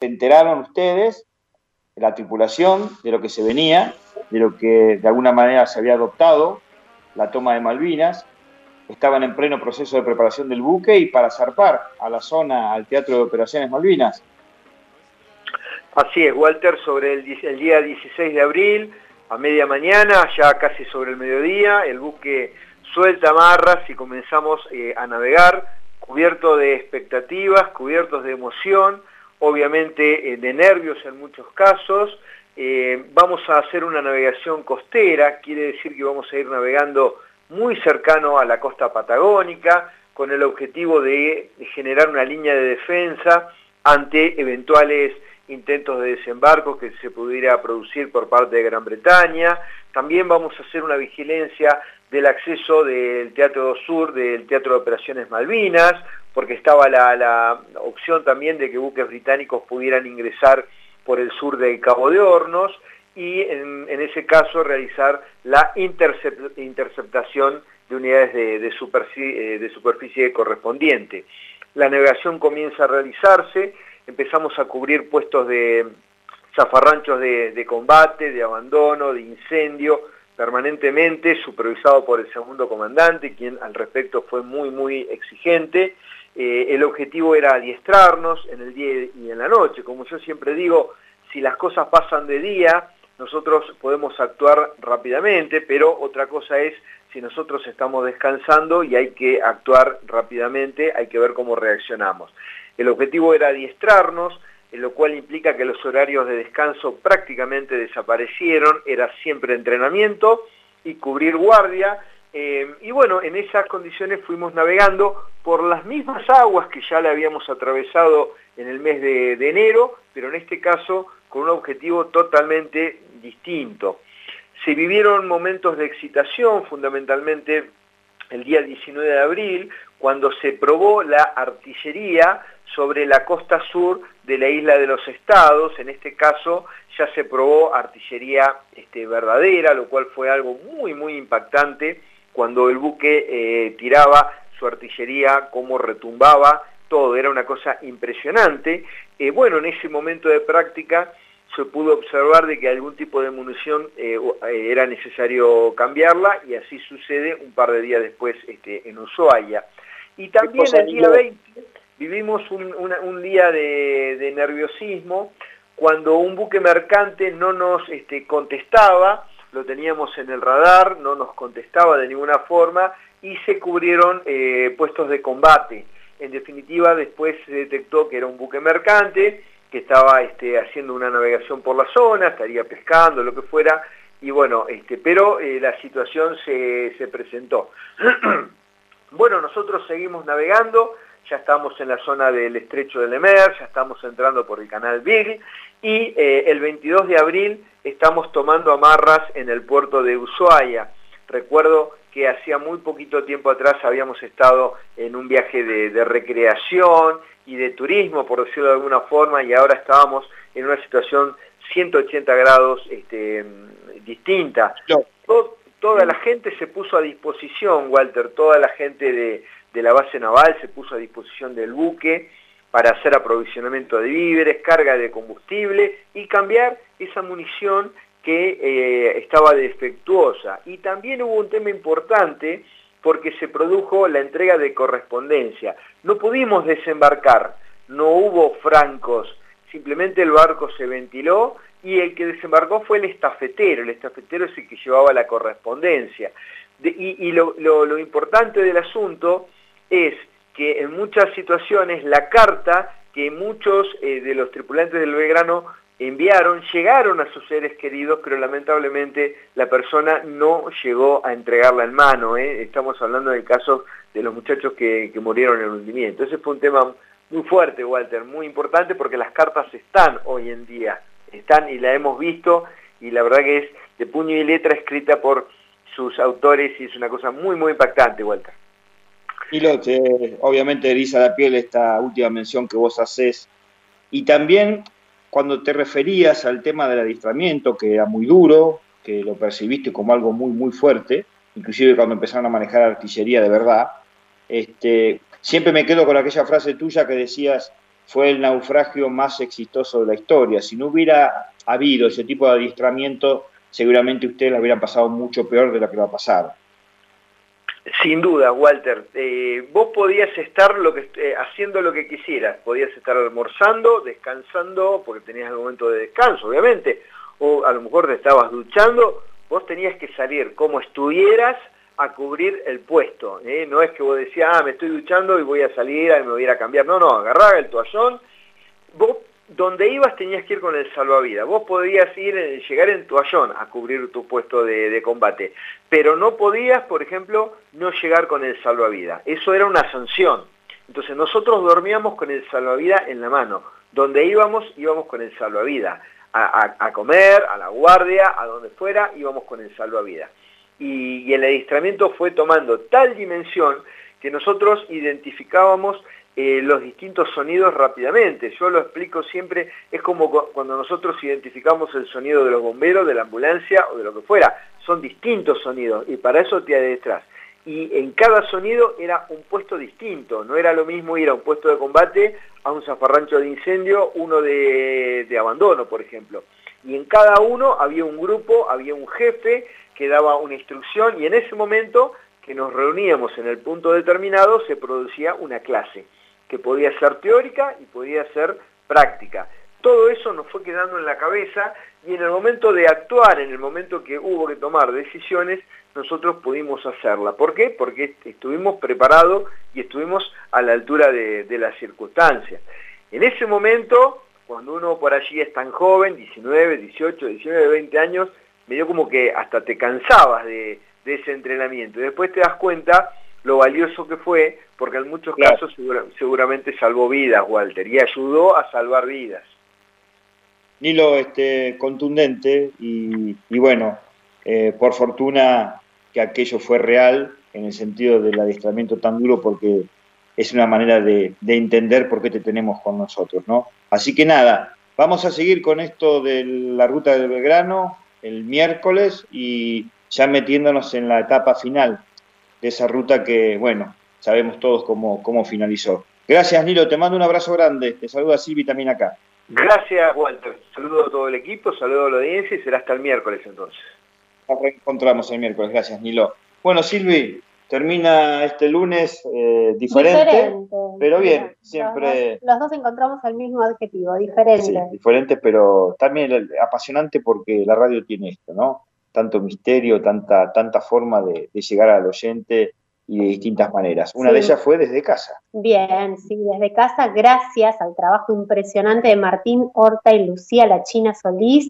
se enteraron ustedes, la tripulación, de lo que se venía, de lo que de alguna manera se había adoptado, la toma de Malvinas, estaban en pleno proceso de preparación del buque y para zarpar a la zona, al Teatro de Operaciones Malvinas. Así es, Walter, sobre el, día 16 de abril, a media mañana, ya casi sobre el mediodía, el buque suelta amarras y comenzamos eh, a navegar, cubierto de expectativas, cubiertos de emoción, obviamente eh, de nervios en muchos casos. Eh, vamos a hacer una navegación costera, quiere decir que vamos a ir navegando muy cercano a la costa patagónica, con el objetivo de generar una línea de defensa ante eventuales intentos de desembarco que se pudiera producir por parte de Gran Bretaña. También vamos a hacer una vigilancia del acceso del Teatro Sur, del Teatro de Operaciones Malvinas, porque estaba la, opción también de que buques británicos pudieran ingresar por el sur del Cabo de Hornos y en, ese caso realizar la interceptación de unidades de, superficie, eh, de superficie correspondiente. La navegación comienza a realizarse, empezamos a cubrir puestos de zafarranchos de, combate, de abandono, de incendio, permanentemente, supervisado por el segundo comandante, quien al respecto fue muy, muy exigente. Eh, el objetivo era adiestrarnos en el día y en la noche. Como yo siempre digo, si las cosas pasan de día, nosotros podemos actuar rápidamente, pero otra cosa es si nosotros estamos descansando y hay que actuar rápidamente, hay que ver cómo reaccionamos. El objetivo era adiestrarnos, lo cual implica que los horarios de descanso prácticamente desaparecieron, era siempre entrenamiento y cubrir guardia, eh, y bueno, en esas condiciones fuimos navegando por las mismas aguas que ya le habíamos atravesado en el mes de, de enero, pero en este caso con un objetivo totalmente distinto. Se vivieron momentos de excitación, fundamentalmente el día 19 de abril, cuando se probó la artillería sobre la costa sur de la isla de los estados, en este caso ya se probó artillería este, verdadera, lo cual fue algo muy muy impactante cuando el buque eh, tiraba su artillería, cómo retumbaba, todo, era una cosa impresionante. Eh, bueno, en ese momento de práctica se pudo observar de que algún tipo de munición eh, era necesario cambiarla y así sucede un par de días después este, en Ushuaia. Y también el día 20 vivimos un, día de, nerviosismo cuando un buque mercante no nos este, contestaba, lo teníamos en el radar, no nos contestaba de ninguna forma y se cubrieron eh, puestos de combate. En definitiva, después se detectó que era un buque mercante, que estaba este, haciendo una navegación por la zona, estaría pescando, lo que fuera, y bueno, este, pero eh, la situación se, presentó. bueno, nosotros seguimos navegando, ya estamos en la zona del estrecho de Lemer, ya estamos entrando por el canal Big, y eh, el 22 de abril estamos tomando amarras en el puerto de Ushuaia. Recuerdo que hacía muy poquito tiempo atrás habíamos estado en un viaje de, recreación y de turismo, por decirlo de alguna forma, y ahora estábamos en una situación 180 grados este, distinta. toda la gente se puso a disposición, Walter, toda la gente de, de la base naval se puso a disposición del buque para hacer aprovisionamiento de víveres, carga de combustible y cambiar esa munición que eh, estaba defectuosa. Y también hubo un tema importante porque se produjo la entrega de correspondencia. No pudimos desembarcar, no hubo francos, simplemente el barco se ventiló y el que desembarcó fue el estafetero, el estafetero es el que llevaba la correspondencia. y, lo, importante del asunto es que en muchas situaciones la carta que muchos eh, de los tripulantes del Belgrano enviaron, llegaron a sus seres queridos, pero lamentablemente la persona no llegó a entregarla en mano. ¿eh? Estamos hablando del caso de los muchachos que, murieron en el hundimiento. Ese fue un tema muy fuerte, Walter, muy importante porque las cartas están hoy en día, están y la hemos visto y la verdad que es de puño y letra escrita por sus autores y es una cosa muy, muy impactante, Walter. Y lo que obviamente eriza la piel esta última mención que vos haces y también cuando te referías al tema del adiestramiento, que era muy duro, que lo percibiste como algo muy, muy fuerte, inclusive cuando empezaron a manejar artillería de verdad, este, siempre me quedo con aquella frase tuya que decías, fue el naufragio más exitoso de la historia. Si no hubiera habido ese tipo de adiestramiento, seguramente ustedes la hubieran pasado mucho peor de lo que va a pasar. Sin duda, Walter. Eh, vos podías estar lo que, eh, haciendo lo que quisieras. Podías estar almorzando, descansando, porque tenías el momento de descanso, obviamente. O a lo mejor te estabas duchando. Vos tenías que salir como estuvieras a cubrir el puesto. ¿eh? No es que vos decías, ah, me estoy duchando y voy a salir y me voy a cambiar. No, no, agarraba el toallón. Vos donde ibas tenías que ir con el salvavidas. Vos podías ir, eh, llegar en toallón a cubrir tu puesto de, combate, pero no podías, por ejemplo, no llegar con el salvavidas. Eso era una sanción. Entonces nosotros dormíamos con el salvavidas en la mano. Donde íbamos, íbamos con el salvavidas. A, comer, a la guardia, a donde fuera, íbamos con el salvavidas. Y, y el adiestramiento fue tomando tal dimensión que nosotros identificábamos eh, los distintos sonidos rápidamente. Yo lo explico siempre, es como cuando nosotros identificamos el sonido de los bomberos, de la ambulancia o de lo que fuera. Son distintos sonidos y para eso te detrás. Y en cada sonido era un puesto distinto, no era lo mismo ir a un puesto de combate, a un zafarrancho de incendio, uno de abandono, por ejemplo. Y en cada uno había un grupo, había un jefe que daba una instrucción y en ese momento que nos reuníamos en el punto determinado se producía una clase que podía ser teórica y podía ser práctica. Todo eso nos fue quedando en la cabeza y en el momento de actuar, en el momento que hubo que tomar decisiones, nosotros pudimos hacerla. ¿Por qué? Porque estuvimos preparados y estuvimos a la altura de, las circunstancias. En ese momento, cuando uno por allí es tan joven, 19, 18, 19, 20 años, me dio como que hasta te cansabas de, de ese entrenamiento. Y después te das cuenta lo valioso que fue, porque en muchos casos seguramente salvó vidas, Walter, y ayudó a salvar vidas. Nilo, este, contundente y, bueno, eh, por fortuna que aquello fue real en el sentido del adiestramiento tan duro porque es una manera de, de, entender por qué te tenemos con nosotros, ¿no? Así que nada, vamos a seguir con esto de la ruta del Belgrano el miércoles y ya metiéndonos en la etapa final de esa ruta que, bueno, sabemos todos cómo, cómo finalizó. Gracias, Nilo, te mando un abrazo grande. Te saluda Silvi también acá. Gracias, Walter. Saludo a todo el equipo, saludo a la audiencia y será hasta el miércoles entonces. Nos reencontramos el miércoles. Gracias, Nilo. Bueno, Silvi, termina este lunes eh, diferente, pero bien, siempre... Los dos, encontramos el mismo adjetivo, diferente. Sí, diferente, pero también apasionante porque la radio tiene esto, ¿no? tanto misterio, tanta, tanta forma de, llegar al oyente y de distintas maneras. Una de ellas fue desde casa. Bien, sí, desde casa, gracias al trabajo impresionante de Martín Horta y Lucía La China Solís,